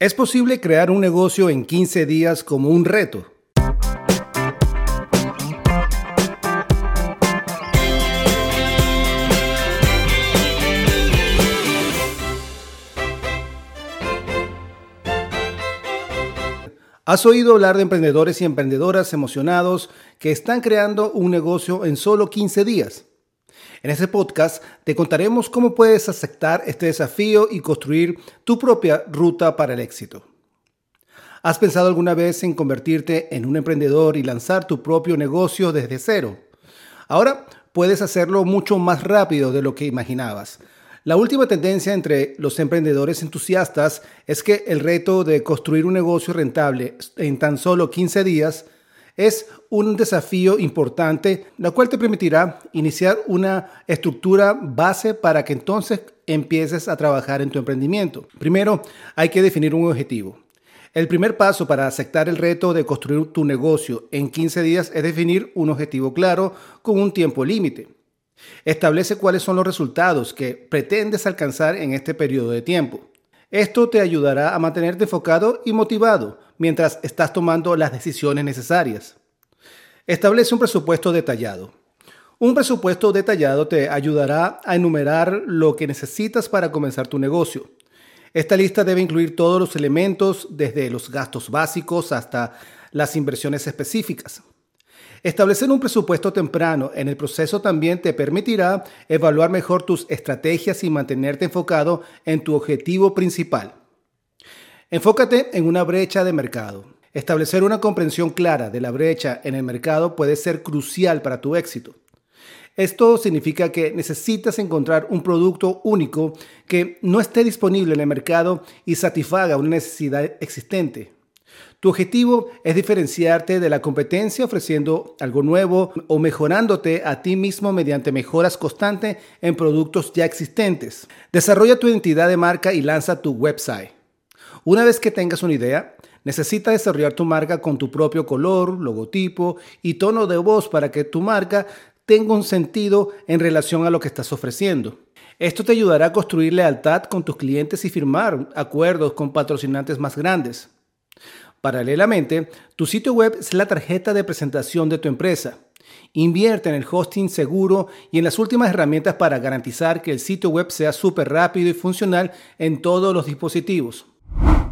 ¿Es posible crear un negocio en 15 días como un reto? ¿Has oído hablar de emprendedores y emprendedoras emocionados que están creando un negocio en solo 15 días? En este podcast te contaremos cómo puedes aceptar este desafío y construir tu propia ruta para el éxito. ¿Has pensado alguna vez en convertirte en un emprendedor y lanzar tu propio negocio desde cero? Ahora puedes hacerlo mucho más rápido de lo que imaginabas. La última tendencia entre los emprendedores entusiastas es que el reto de construir un negocio rentable en tan solo 15 días es un desafío importante, la cual te permitirá iniciar una estructura base para que entonces empieces a trabajar en tu emprendimiento. Primero, hay que definir un objetivo. El primer paso para aceptar el reto de construir tu negocio en 15 días es definir un objetivo claro con un tiempo límite. Establece cuáles son los resultados que pretendes alcanzar en este periodo de tiempo. Esto te ayudará a mantenerte enfocado y motivado mientras estás tomando las decisiones necesarias. Establece un presupuesto detallado. Un presupuesto detallado te ayudará a enumerar lo que necesitas para comenzar tu negocio. Esta lista debe incluir todos los elementos, desde los gastos básicos hasta las inversiones específicas. Establecer un presupuesto temprano en el proceso también te permitirá evaluar mejor tus estrategias y mantenerte enfocado en tu objetivo principal. Enfócate en una brecha de mercado. Establecer una comprensión clara de la brecha en el mercado puede ser crucial para tu éxito. Esto significa que necesitas encontrar un producto único que no esté disponible en el mercado y satisfaga una necesidad existente. Tu objetivo es diferenciarte de la competencia ofreciendo algo nuevo o mejorándote a ti mismo mediante mejoras constantes en productos ya existentes. Desarrolla tu identidad de marca y lanza tu website. Una vez que tengas una idea, necesitas desarrollar tu marca con tu propio color, logotipo y tono de voz para que tu marca tenga un sentido en relación a lo que estás ofreciendo. Esto te ayudará a construir lealtad con tus clientes y firmar acuerdos con patrocinantes más grandes. Paralelamente, tu sitio web es la tarjeta de presentación de tu empresa. Invierte en el hosting seguro y en las últimas herramientas para garantizar que el sitio web sea súper rápido y funcional en todos los dispositivos.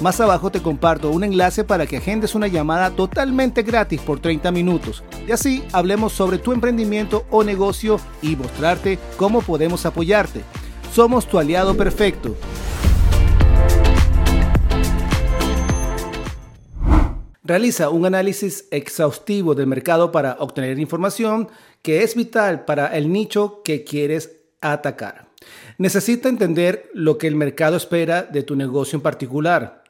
Más abajo te comparto un enlace para que agendes una llamada totalmente gratis por 30 minutos y así hablemos sobre tu emprendimiento o negocio y mostrarte cómo podemos apoyarte. Somos tu aliado perfecto. Realiza un análisis exhaustivo del mercado para obtener información que es vital para el nicho que quieres atacar. Necesita entender lo que el mercado espera de tu negocio en particular.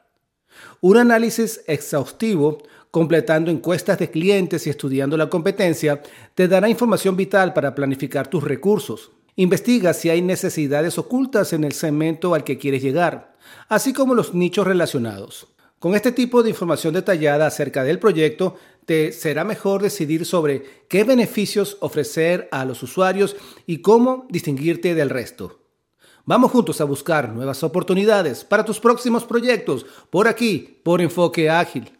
Un análisis exhaustivo, completando encuestas de clientes y estudiando la competencia, te dará información vital para planificar tus recursos. Investiga si hay necesidades ocultas en el segmento al que quieres llegar, así como los nichos relacionados. Con este tipo de información detallada acerca del proyecto, te será mejor decidir sobre qué beneficios ofrecer a los usuarios y cómo distinguirte del resto. Vamos juntos a buscar nuevas oportunidades para tus próximos proyectos por aquí, por Enfoque Ágil.